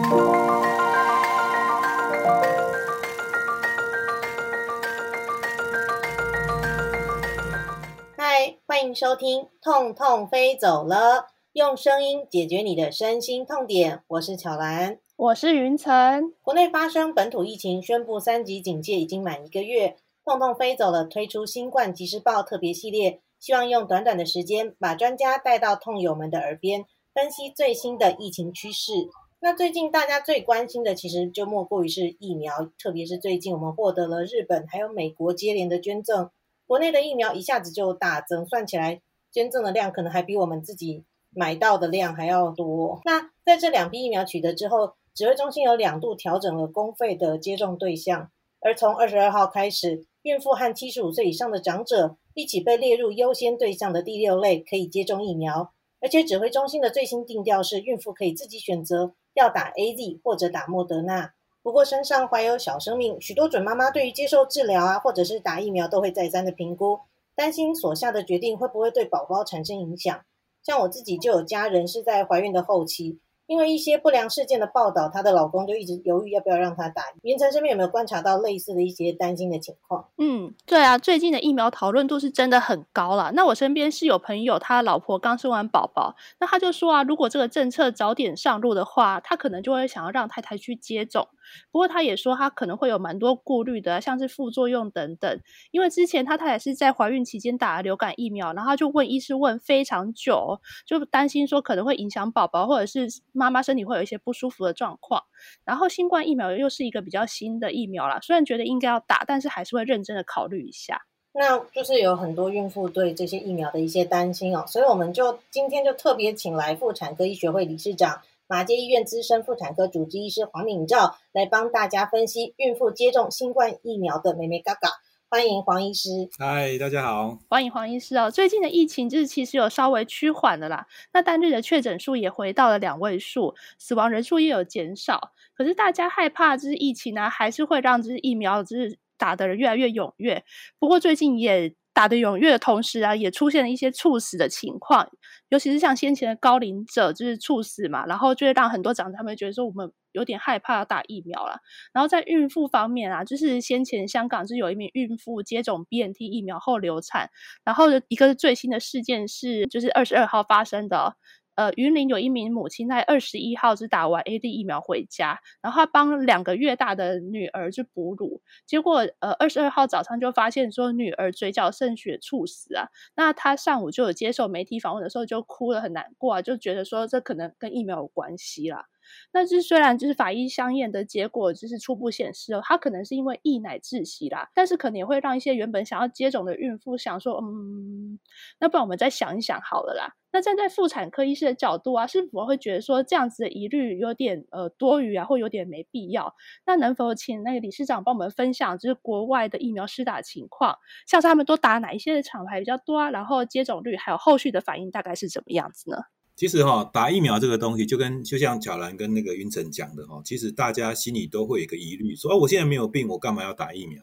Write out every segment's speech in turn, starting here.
嗨，欢迎收听《痛痛飞走了》，用声音解决你的身心痛点。我是巧兰，我是云晨。国内发生本土疫情，宣布三级警戒已经满一个月。痛痛飞走了，推出新冠即时报特别系列，希望用短短的时间，把专家带到痛友们的耳边，分析最新的疫情趋势。那最近大家最关心的，其实就莫过于是疫苗，特别是最近我们获得了日本还有美国接连的捐赠，国内的疫苗一下子就大增，算起来捐赠的量可能还比我们自己买到的量还要多。那在这两批疫苗取得之后，指挥中心有两度调整了公费的接种对象，而从二十二号开始。孕妇和七十五岁以上的长者一起被列入优先对象的第六类，可以接种疫苗。而且指挥中心的最新定调是，孕妇可以自己选择要打 A Z 或者打莫德纳。不过身上怀有小生命，许多准妈妈对于接受治疗啊，或者是打疫苗都会再三的评估，担心所下的决定会不会对宝宝产生影响。像我自己就有家人是在怀孕的后期。因为一些不良事件的报道，她的老公就一直犹豫要不要让她打。云晨身边有没有观察到类似的一些担心的情况？嗯，对啊，最近的疫苗讨论度是真的很高了。那我身边是有朋友，他老婆刚生完宝宝，那他就说啊，如果这个政策早点上路的话，他可能就会想要让太太去接种。不过他也说，他可能会有蛮多顾虑的，像是副作用等等。因为之前他太太是在怀孕期间打了流感疫苗，然后他就问医师问非常久，就担心说可能会影响宝宝，或者是妈妈身体会有一些不舒服的状况。然后新冠疫苗又是一个比较新的疫苗啦，虽然觉得应该要打，但是还是会认真的考虑一下。那就是有很多孕妇对这些疫苗的一些担心哦，所以我们就今天就特别请来妇产科医学会理事长。马街医院资深妇产科主治医师黄敏照来帮大家分析孕妇接种新冠疫苗的美眉嘎嘎，欢迎黄医师。嗨，大家好，欢迎黄医师哦。最近的疫情就是其实有稍微趋缓的啦，那单日的确诊数也回到了两位数，死亡人数也有减少。可是大家害怕就是疫情呢，还是会让就是疫苗就是打的人越来越踊跃。不过最近也。打得踊跃的同时啊，也出现了一些猝死的情况，尤其是像先前的高龄者就是猝死嘛，然后就会让很多长者他们觉得说我们有点害怕打疫苗了。然后在孕妇方面啊，就是先前香港就有一名孕妇接种 BNT 疫苗后流产，然后的一个最新的事件是就是二十二号发生的。呃，云林有一名母亲在二十一号是打完 A D 疫苗回家，然后她帮两个月大的女儿去哺乳，结果呃二十二号早上就发现说女儿嘴角渗血猝死啊。那她上午就有接受媒体访问的时候就哭了很难过啊，就觉得说这可能跟疫苗有关系啦。那这虽然就是法医相验的结果，就是初步显示哦，他可能是因为溢奶窒息啦，但是可能也会让一些原本想要接种的孕妇想说，嗯，那不然我们再想一想好了啦。那站在妇产科医师的角度啊，是否会觉得说这样子的疑虑有点呃多余啊，或有点没必要？那能否请那个理事长帮我们分享，就是国外的疫苗施打情况，像是他们都打哪一些的厂牌比较多啊？然后接种率还有后续的反应大概是怎么样子呢？其实哈，打疫苗这个东西，就跟就像巧兰跟那个云晨讲的哈，其实大家心里都会有一个疑虑，说哦，我现在没有病，我干嘛要打疫苗？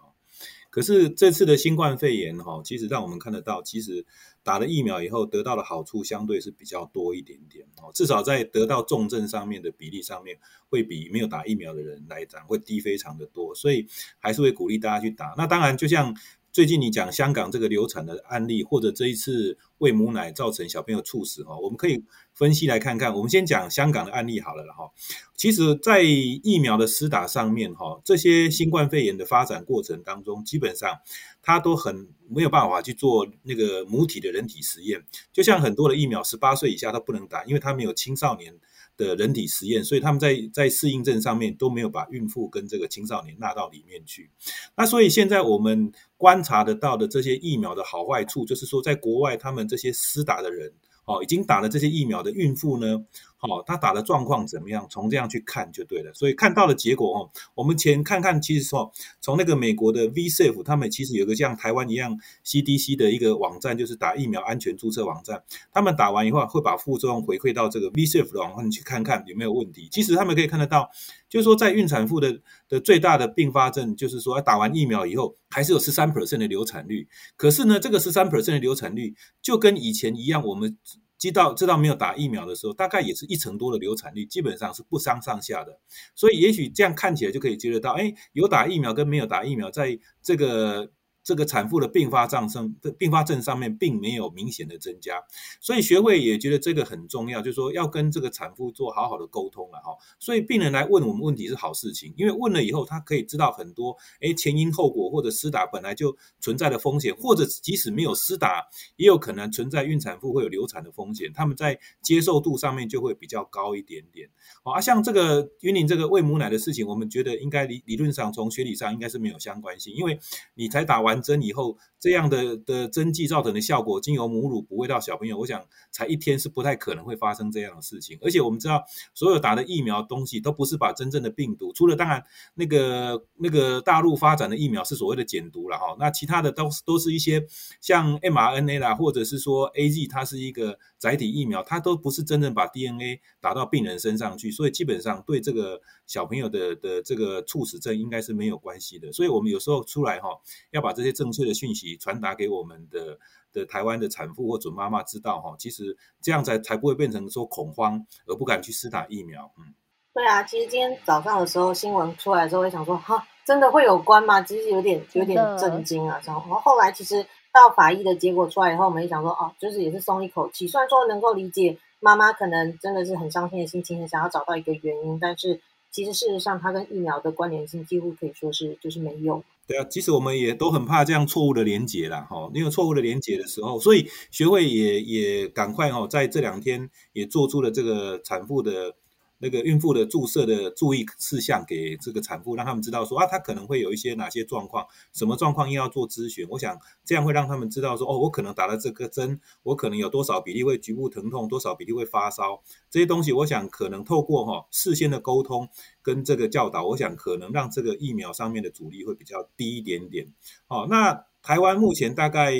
可是这次的新冠肺炎哈，其实让我们看得到，其实打了疫苗以后得到的好处相对是比较多一点点哦，至少在得到重症上面的比例上面，会比没有打疫苗的人来讲会低非常的多，所以还是会鼓励大家去打。那当然，就像。最近你讲香港这个流产的案例，或者这一次喂母奶造成小朋友猝死哈，我们可以分析来看看。我们先讲香港的案例好了哈。其实，在疫苗的施打上面哈，这些新冠肺炎的发展过程当中，基本上它都很没有办法去做那个母体的人体实验。就像很多的疫苗，十八岁以下都不能打，因为它没有青少年。的人体实验，所以他们在在适应症上面都没有把孕妇跟这个青少年纳到里面去。那所以现在我们观察得到的这些疫苗的好坏处，就是说在国外他们这些施打的人。哦，已经打了这些疫苗的孕妇呢，好，他打的状况怎么样？从这样去看就对了。所以看到的结果哦，我们前看看，其实说从那个美国的 VSafe，他们其实有个像台湾一样 CDC 的一个网站，就是打疫苗安全注册网站。他们打完以后会把副作用回馈到这个 VSafe 的网站去看看有没有问题。其实他们可以看得到，就是说在孕产妇的的最大的并发症，就是说打完疫苗以后还是有十三 percent 的流产率。可是呢，这个十三 percent 的流产率就跟以前一样，我们。知道知道没有打疫苗的时候，大概也是一成多的流产率，基本上是不相上下的。所以也许这样看起来就可以接得到，哎，有打疫苗跟没有打疫苗，在这个。这个产妇的并发症上，并发症上面并没有明显的增加，所以学会也觉得这个很重要，就是说要跟这个产妇做好好的沟通了哈。所以病人来问我们问题是好事情，因为问了以后，他可以知道很多，哎，前因后果或者施打本来就存在的风险，或者即使没有施打，也有可能存在孕产妇会有流产的风险，他们在接受度上面就会比较高一点点。啊，像这个云林这个喂母奶的事情，我们觉得应该理理论上从学理上应该是没有相关性，因为你才打完。针以后这样的的针剂造成的效果，经由母乳不喂到小朋友，我想才一天是不太可能会发生这样的事情。而且我们知道，所有打的疫苗东西都不是把真正的病毒，除了当然那个那个大陆发展的疫苗是所谓的减毒了哈，那其他的都都是一些像 mRNA 啦，或者是说 AZ，它是一个载体疫苗，它都不是真正把 DNA 打到病人身上去，所以基本上对这个小朋友的的这个猝死症应该是没有关系的。所以我们有时候出来哈，要把这些正确的讯息传达给我们的的台湾的产妇或准妈妈知道哈，其实这样才才不会变成说恐慌而不敢去施打疫苗。嗯，对啊，其实今天早上的时候新闻出来的时候，我想说哈，真的会有关吗？其实有点有点震惊啊。然后后来其实到法医的结果出来以后，我们也想说哦，就是也是松一口气。虽然说能够理解妈妈可能真的是很伤心的心情，很想要找到一个原因，但是其实事实上它跟疫苗的关联性几乎可以说是就是没有。对啊，其实我们也都很怕这样错误的连接啦，哈，因为错误的连接的时候，所以学会也也赶快哈，在这两天也做出了这个产妇的。那个孕妇的注射的注意事项给这个产妇，让他们知道说啊，她可能会有一些哪些状况，什么状况又要做咨询。我想这样会让他们知道说，哦，我可能打了这个针，我可能有多少比例会局部疼痛，多少比例会发烧，这些东西，我想可能透过哈事先的沟通跟这个教导，我想可能让这个疫苗上面的阻力会比较低一点点。哦，那台湾目前大概。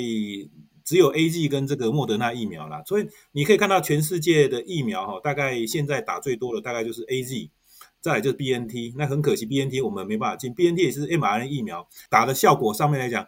只有 A G 跟这个莫德纳疫苗啦，所以你可以看到全世界的疫苗哈，大概现在打最多的大概就是 A Z，再来就是 B N T。那很可惜 B N T 我们没办法进，B N T 也是 m R N 疫苗打的效果上面来讲，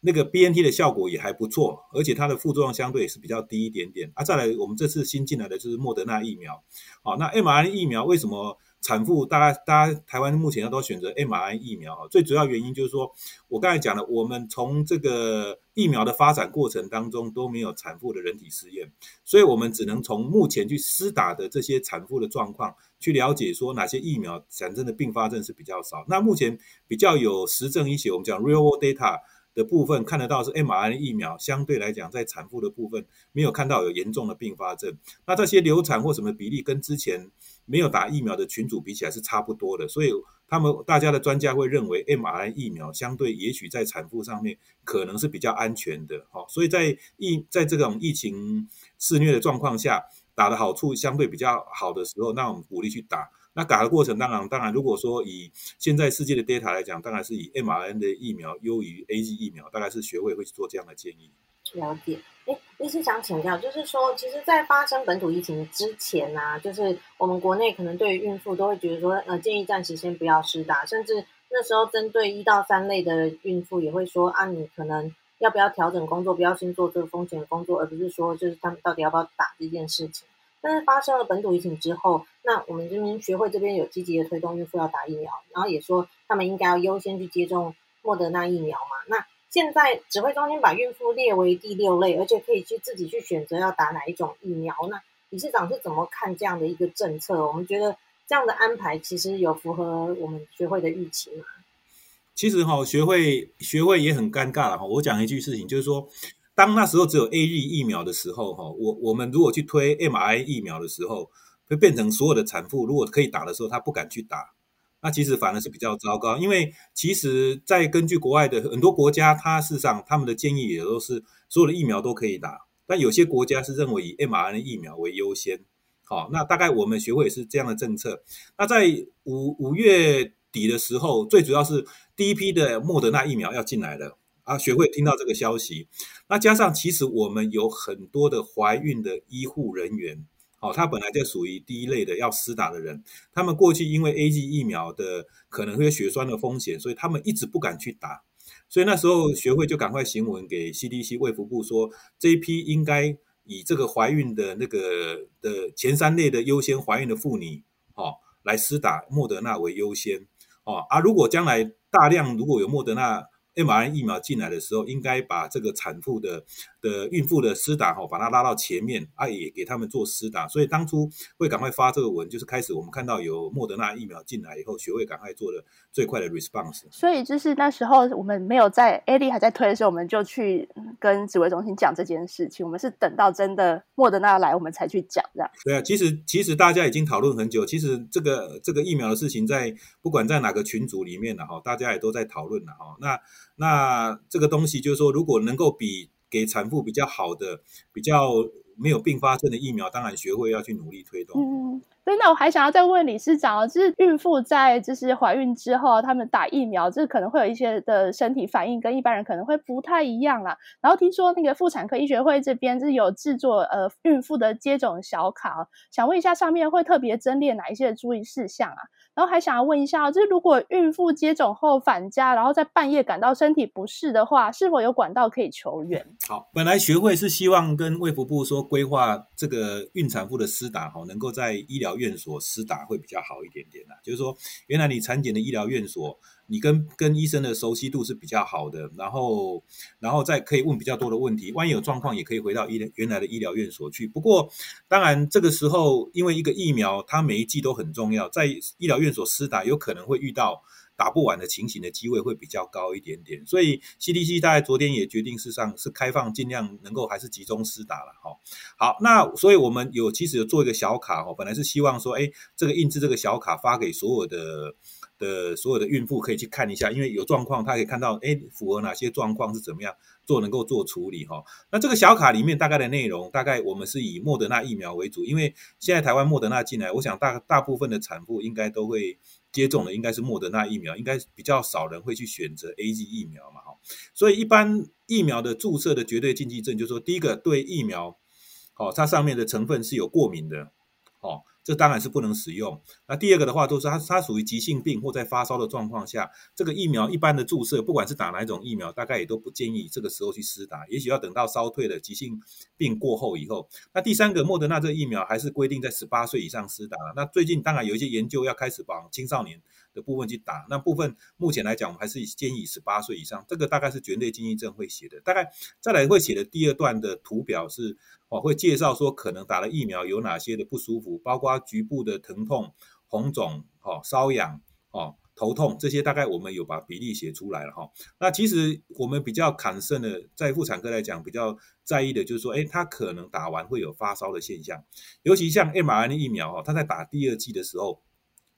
那个 B N T 的效果也还不错，而且它的副作用相对也是比较低一点点啊。再来我们这次新进来的就是莫德纳疫苗，好，那 m R N 疫苗为什么？产妇大概大家台湾目前都选择 mRNA 疫苗最主要原因就是说，我刚才讲了，我们从这个疫苗的发展过程当中都没有产妇的人体试验，所以我们只能从目前去施打的这些产妇的状况去了解说哪些疫苗产生的并发症是比较少。那目前比较有实证一些，我们讲 real world data 的部分看得到是 mRNA 疫苗相对来讲在产妇的部分没有看到有严重的并发症。那这些流产或什么比例跟之前。没有打疫苗的群组比起来是差不多的，所以他们大家的专家会认为 mrn 疫苗相对也许在产妇上面可能是比较安全的，好，所以在疫在这种疫情肆虐的状况下，打的好处相对比较好的时候，那我们鼓励去打。那打的过程当然当然，如果说以现在世界的 data 来讲，当然是以 m r n 的疫苗优于 AZ 疫苗，大概是学会会去做这样的建议。了解。哎，医师想请教，就是说，其实，在发生本土疫情之前呢，就是我们国内可能对于孕妇都会觉得说，呃，建议暂时先不要施打，甚至那时候针对一到三类的孕妇也会说，啊，你可能要不要调整工作，不要先做这个风险工作，而不是说，就是他们到底要不要打这件事情。但是发生了本土疫情之后，那我们这边学会这边有积极的推动孕妇要打疫苗，然后也说他们应该要优先去接种莫德纳疫苗嘛，那。现在指挥中心把孕妇列为第六类，而且可以去自己去选择要打哪一种疫苗。那理事长是怎么看这样的一个政策？我们觉得这样的安排其实有符合我们学会的预期吗？其实哈，学会学会也很尴尬了哈。我讲一句事情，就是说，当那时候只有 A Z 疫苗的时候哈，我我们如果去推 M R I 疫苗的时候，会变成所有的产妇如果可以打的时候，她不敢去打。那其实反而是比较糟糕，因为其实，在根据国外的很多国家，它事实上他们的建议也都是所有的疫苗都可以打，但有些国家是认为以 mRNA 疫苗为优先。好，那大概我们学会是这样的政策。那在五五月底的时候，最主要是第一批的莫德纳疫苗要进来了啊，学会听到这个消息，那加上其实我们有很多的怀孕的医护人员。好，他本来就属于第一类的要施打的人，他们过去因为 A G 疫苗的可能会有血栓的风险，所以他们一直不敢去打。所以那时候学会就赶快行文给 C D C 卫福部说，这一批应该以这个怀孕的那个的前三类的优先怀孕的妇女，哦，来施打莫德纳为优先，哦啊，如果将来大量如果有莫德纳。mRNA 疫苗进来的时候，应该把这个产妇的的孕妇的施打哈，把它拉到前面，啊也给他们做施打。所以当初会赶快发这个文，就是开始我们看到有莫德纳疫苗进来以后，学会赶快做的最快的 response。所以就是那时候我们没有在 AD 还在推的时候，我们就去跟指挥中心讲这件事情。我们是等到真的莫德纳来，我们才去讲这样。对啊，其实其实大家已经讨论很久。其实这个这个疫苗的事情，在不管在哪个群组里面呢，哈，大家也都在讨论了哈。那那这个东西就是说，如果能够比给产妇比较好的、比较没有并发症的疫苗，当然学会要去努力推动。嗯，对。那我还想要再问理事长，就是孕妇在就是怀孕之后，他们打疫苗，这可能会有一些的身体反应跟一般人可能会不太一样啦。然后听说那个妇产科医学会这边是有制作呃孕妇的接种小卡，想问一下上面会特别增列哪一些注意事项啊？然后还想要问一下，就是如果孕妇接种后返家，然后在半夜感到身体不适的话，是否有管道可以求援？好，本来学会是希望跟卫福部说规划这个孕产妇的施打，哈，能够在医疗院所施打会比较好一点点啊。就是说，原来你产检的医疗院所。你跟跟医生的熟悉度是比较好的，然后，然后再可以问比较多的问题，万一有状况也可以回到医原来的医疗院所去。不过，当然这个时候，因为一个疫苗，它每一剂都很重要，在医疗院所施打，有可能会遇到打不完的情形的机会会比较高一点点。所以 CDC 大概昨天也决定，事实上是开放，尽量能够还是集中施打了。哈，好，那所以我们有其实有做一个小卡，哈，本来是希望说，哎，这个印制这个小卡发给所有的。的所有的孕妇可以去看一下，因为有状况，她可以看到，哎，符合哪些状况是怎么样做能够做处理哈。那这个小卡里面大概的内容，大概我们是以莫德纳疫苗为主，因为现在台湾莫德纳进来，我想大大部分的产妇应该都会接种的，应该是莫德纳疫苗，应该比较少人会去选择 A G 疫苗嘛哈。所以一般疫苗的注射的绝对禁忌症，就是说第一个对疫苗，哦，它上面的成分是有过敏的，哦。这当然是不能使用。那第二个的话，就是它它属于急性病或在发烧的状况下，这个疫苗一般的注射，不管是打哪一种疫苗，大概也都不建议这个时候去施打，也许要等到烧退了急性病过后以后。那第三个，莫德纳这个疫苗还是规定在十八岁以上施打。那最近当然有一些研究要开始往青少年的部分去打，那部分目前来讲，我们还是建议十八岁以上。这个大概是绝对经济症会写的，大概再来会写的第二段的图表是。哦，会介绍说可能打了疫苗有哪些的不舒服，包括局部的疼痛、红肿、哦瘙痒、哦头痛这些，大概我们有把比例写出来了哈。那其实我们比较坎胜的，在妇产科来讲，比较在意的就是说，哎，他可能打完会有发烧的现象，尤其像 mRNA 疫苗哈，他在打第二剂的时候。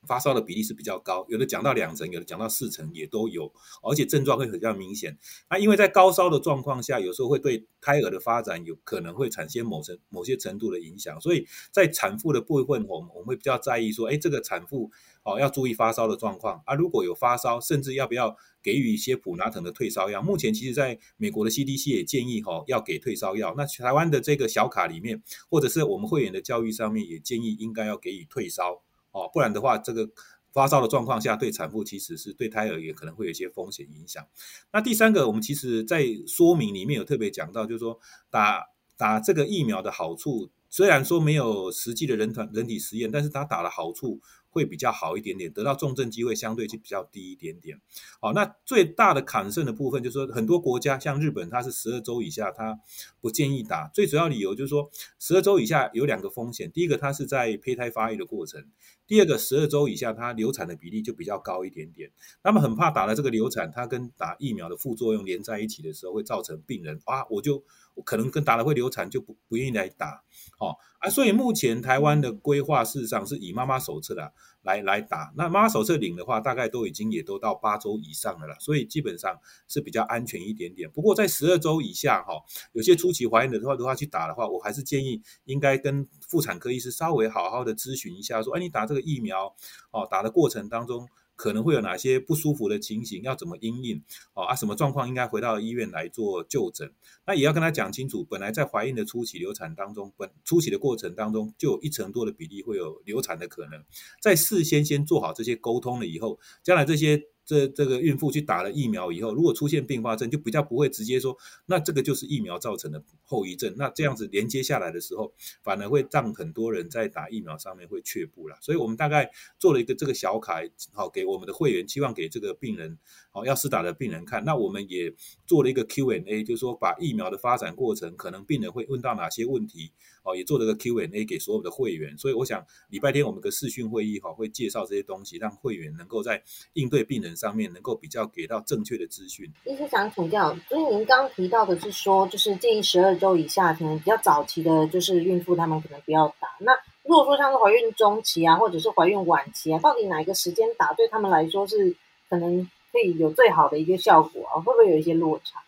发烧的比例是比较高，有的讲到两成，有的讲到四成也都有，而且症状会比较明显。那因为在高烧的状况下，有时候会对胎儿的发展有可能会产生某程某些程度的影响，所以在产妇的部分，我们我们会比较在意说，哎，这个产妇哦要注意发烧的状况啊，如果有发烧，甚至要不要给予一些普拿疼的退烧药？目前其实在美国的 CDC 也建议哈要给退烧药，那台湾的这个小卡里面，或者是我们会员的教育上面也建议应该要给予退烧。哦，不然的话，这个发烧的状况下，对产妇其实是对胎儿也可能会有一些风险影响。那第三个，我们其实在说明里面有特别讲到，就是说打打这个疫苗的好处，虽然说没有实际的人团人体实验，但是它打的好处。会比较好一点点，得到重症机会相对就比较低一点点。好，那最大的抗胜的部分就是说，很多国家像日本，它是十二周以下，它不建议打。最主要理由就是说，十二周以下有两个风险：第一个，它是在胚胎发育的过程；第二个，十二周以下它流产的比例就比较高一点点。那么很怕打了这个流产，它跟打疫苗的副作用连在一起的时候，会造成病人啊，我就可能跟打了会流产，就不不愿意来打。哦啊，所以目前台湾的规划事实上是以妈妈手册的来来打。那妈妈手册领的话，大概都已经也都到八周以上了啦，所以基本上是比较安全一点点。不过在十二周以下，哈，有些初期怀孕的话的话去打的话，我还是建议应该跟妇产科医师稍微好好的咨询一下，说，哎，你打这个疫苗，哦，打的过程当中。可能会有哪些不舒服的情形，要怎么应应？哦啊，什么状况应该回到医院来做就诊？那也要跟他讲清楚，本来在怀孕的初期流产当中，本初期的过程当中，就有一成多的比例会有流产的可能。在事先先做好这些沟通了以后，将来这些这这个孕妇去打了疫苗以后，如果出现并发症，就比较不会直接说，那这个就是疫苗造成的后遗症。那这样子连接下来的时候，反而会让很多人在打疫苗上面会却步了。所以我们大概做了一个这个小卡，好给我们的会员，希望给这个病人，好要施打的病人看。那我们也做了一个 Q&A，就是说把疫苗的发展过程，可能病人会问到哪些问题，哦，也做了个 Q&A 给所有的会员。所以我想礼拜天我们个视讯会议哈，会介绍这些东西，让会员能够在应对病人。上面能够比较给到正确的资讯。医生想请教，所以您刚提到的是说，就是建议十二周以下，可能比较早期的，就是孕妇她们可能不要打。那如果说像是怀孕中期啊，或者是怀孕晚期啊，到底哪一个时间打对他们来说是可能可以有最好的一个效果啊？会不会有一些落差？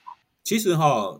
其实哈，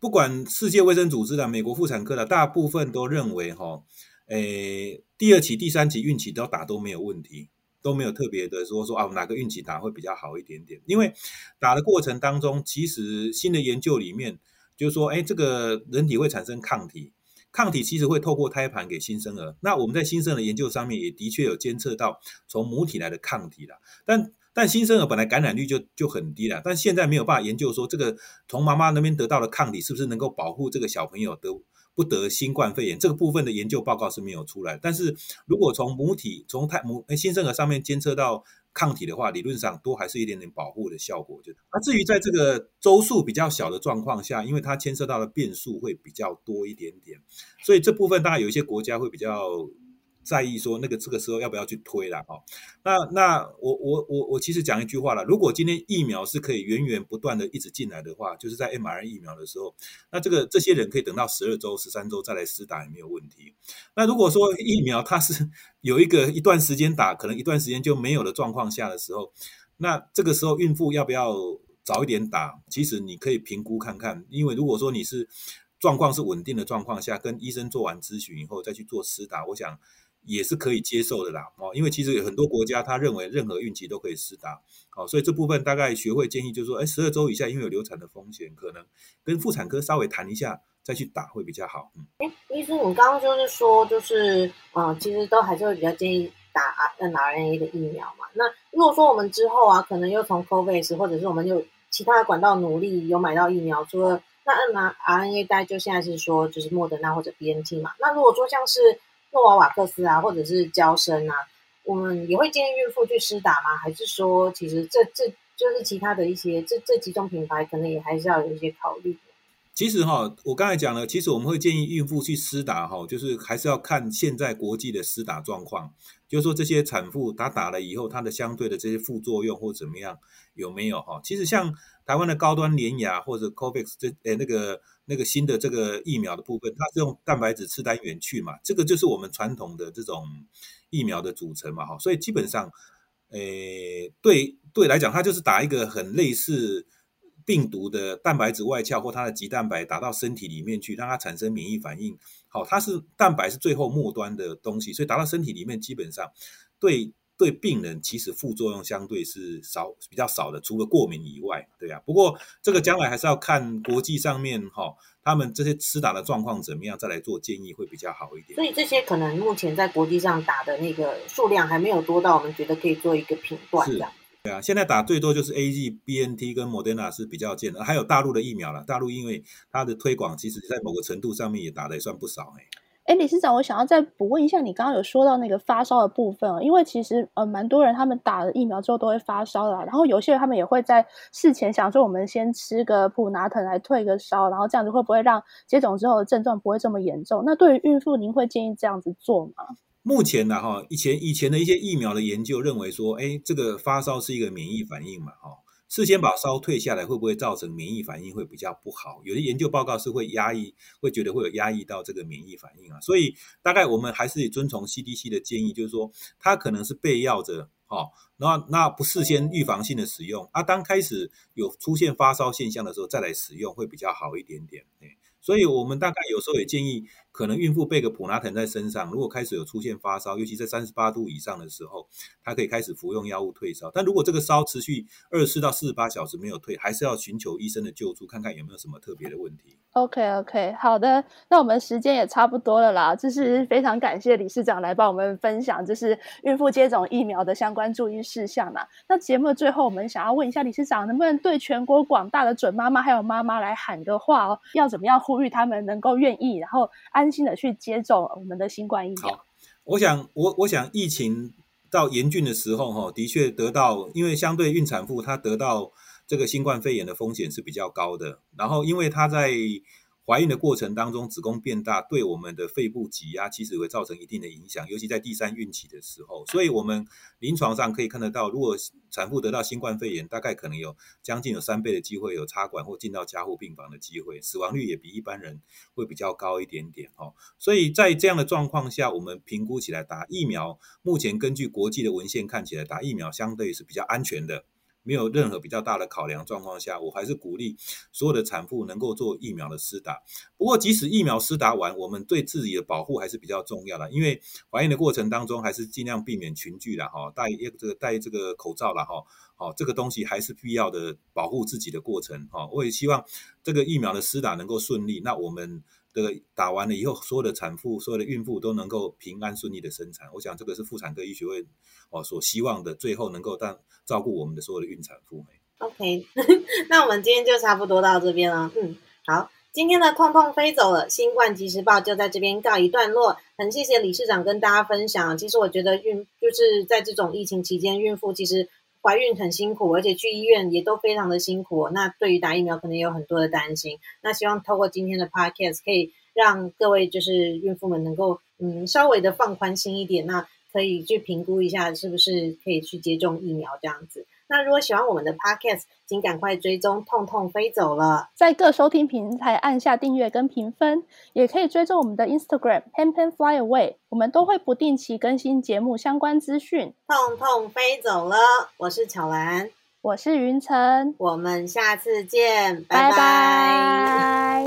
不管世界卫生组织的、美国妇产科的，大部分都认为哈，诶，第二期、第三期孕期都打都没有问题。都没有特别的说说啊，哪个孕期打会比较好一点点？因为打的过程当中，其实新的研究里面就是说，哎，这个人体会产生抗体，抗体其实会透过胎盘给新生儿。那我们在新生儿研究上面也的确有监测到从母体来的抗体了，但但新生儿本来感染率就就很低了，但现在没有办法研究说这个从妈妈那边得到的抗体是不是能够保护这个小朋友得。不得新冠肺炎这个部分的研究报告是没有出来，但是如果从母体从胎母新生儿上面监测到抗体的话，理论上都还是一点点保护的效果。就那至于在这个周数比较小的状况下，因为它牵涉到的变数会比较多一点点，所以这部分大概有一些国家会比较。在意说那个这个时候要不要去推了哦？那那我我我我其实讲一句话了，如果今天疫苗是可以源源不断的一直进来的话，就是在 M R N 疫苗的时候，那这个这些人可以等到十二周、十三周再来施打也没有问题。那如果说疫苗它是 有一个一段时间打，可能一段时间就没有的状况下的时候，那这个时候孕妇要不要早一点打？其实你可以评估看看，因为如果说你是状况是稳定的状况下，跟医生做完咨询以后再去做施打，我想。也是可以接受的啦，哦，因为其实有很多国家他认为任何孕期都可以施打，哦，所以这部分大概学会建议就是说，哎，十二周以下因为有流产的风险，可能跟妇产科稍微谈一下再去打会比较好。嗯，哎，医生，你刚刚就是说，就是嗯，其实都还是会比较建议打 mRNA 的疫苗嘛。那如果说我们之后啊，可能又从 COVAX 或者是我们有其他的管道努力有买到疫苗，除了那 mRNA 大概就现在是说就是莫德纳或者 BNT 嘛。那如果说像是诺瓦瓦克斯啊，或者是娇生啊，我们也会建议孕妇去施打吗？还是说，其实这这就是其他的一些这这几种品牌，可能也还是要有一些考虑。其实哈，我刚才讲了，其实我们会建议孕妇去施打哈，就是还是要看现在国际的施打状况，就是说这些产妇她打了以后，她的相对的这些副作用或怎么样有没有哈？其实像台湾的高端联雅或者 COVAX 这诶那个。那个新的这个疫苗的部分，它是用蛋白质次单元去嘛，这个就是我们传统的这种疫苗的组成嘛，哈，所以基本上，诶，对对来讲，它就是打一个很类似病毒的蛋白质外壳或它的棘蛋白打到身体里面去，让它产生免疫反应。好，它是蛋白是最后末端的东西，所以打到身体里面，基本上对。对病人其实副作用相对是少比较少的，除了过敏以外，对呀。不过这个将来还是要看国际上面哈，他们这些施打的状况怎么样，再来做建议会比较好一点。所以这些可能目前在国际上打的那个数量还没有多到我们觉得可以做一个评断这样。对啊，现在打最多就是 A G B N T 跟 Moderna 是比较见的，还有大陆的疫苗了。大陆因为它的推广，其实在某个程度上面也打的也算不少哎。哎，理事长，我想要再补问一下，你刚刚有说到那个发烧的部分啊，因为其实呃，蛮多人他们打了疫苗之后都会发烧的，然后有些人他们也会在事前想说，我们先吃个普拿疼来退个烧，然后这样子会不会让接种之后的症状不会这么严重？那对于孕妇，您会建议这样子做吗？目前呢，哈，以前以前的一些疫苗的研究认为说，哎，这个发烧是一个免疫反应嘛，哈。事先把烧退下来，会不会造成免疫反应会比较不好？有的研究报告是会压抑，会觉得会有压抑到这个免疫反应啊。所以大概我们还是遵从 CDC 的建议，就是说它可能是备药着，哈，那那不事先预防性的使用啊。当开始有出现发烧现象的时候，再来使用会比较好一点点。所以我们大概有时候也建议可能孕妇备个普拉腾在身上，如果开始有出现发烧，尤其在三十八度以上的时候，她可以开始服用药物退烧。但如果这个烧持续二十到四十八小时没有退，还是要寻求医生的救助，看看有没有什么特别的问题。OK OK，好的，那我们时间也差不多了啦，就是非常感谢理事长来帮我们分享，就是孕妇接种疫苗的相关注意事项啦。那节目的最后，我们想要问一下理事长，能不能对全国广大的准妈妈还有妈妈来喊个话哦？要怎么样呼吁他们能够愿意，然后安安心的去接种我们的新冠疫苗？我想，我我想疫情到严峻的时候，哈，的确得到，因为相对孕产妇她得到。这个新冠肺炎的风险是比较高的，然后因为她在怀孕的过程当中，子宫变大，对我们的肺部挤压其实会造成一定的影响，尤其在第三孕期的时候。所以，我们临床上可以看得到，如果产妇得到新冠肺炎，大概可能有将近有三倍的机会有插管或进到加护病房的机会，死亡率也比一般人会比较高一点点哦。所以在这样的状况下，我们评估起来打疫苗，目前根据国际的文献看起来，打疫苗相对是比较安全的。没有任何比较大的考量状况下，我还是鼓励所有的产妇能够做疫苗的施打。不过，即使疫苗施打完，我们对自己的保护还是比较重要的。因为怀孕的过程当中，还是尽量避免群聚了哈，戴一这个戴这个口罩了哈，好，这个东西还是必要的保护自己的过程哈。我也希望这个疫苗的施打能够顺利。那我们。这个打完了以后，所有的产妇、所有的孕妇都能够平安顺利的生产。我想这个是妇产科医学会哦所希望的，最后能够当照顾我们的所有的孕产妇。OK，那我们今天就差不多到这边了。嗯，好，今天的痛痛飞走了，新冠即时报就在这边告一段落。很谢谢理事长跟大家分享。其实我觉得孕就是在这种疫情期间，孕妇其实。怀孕很辛苦，而且去医院也都非常的辛苦。那对于打疫苗，可能有很多的担心。那希望透过今天的 podcast，可以让各位就是孕妇们能够嗯稍微的放宽心一点，那可以去评估一下是不是可以去接种疫苗这样子。那如果喜欢我们的 podcast，请赶快追踪痛痛飞走了，在各收听平台按下订阅跟评分，也可以追踪我们的 Instagram pen pen fly away，我们都会不定期更新节目相关资讯。痛痛飞走了，我是巧兰，我是云晨，我们下次见，拜。拜。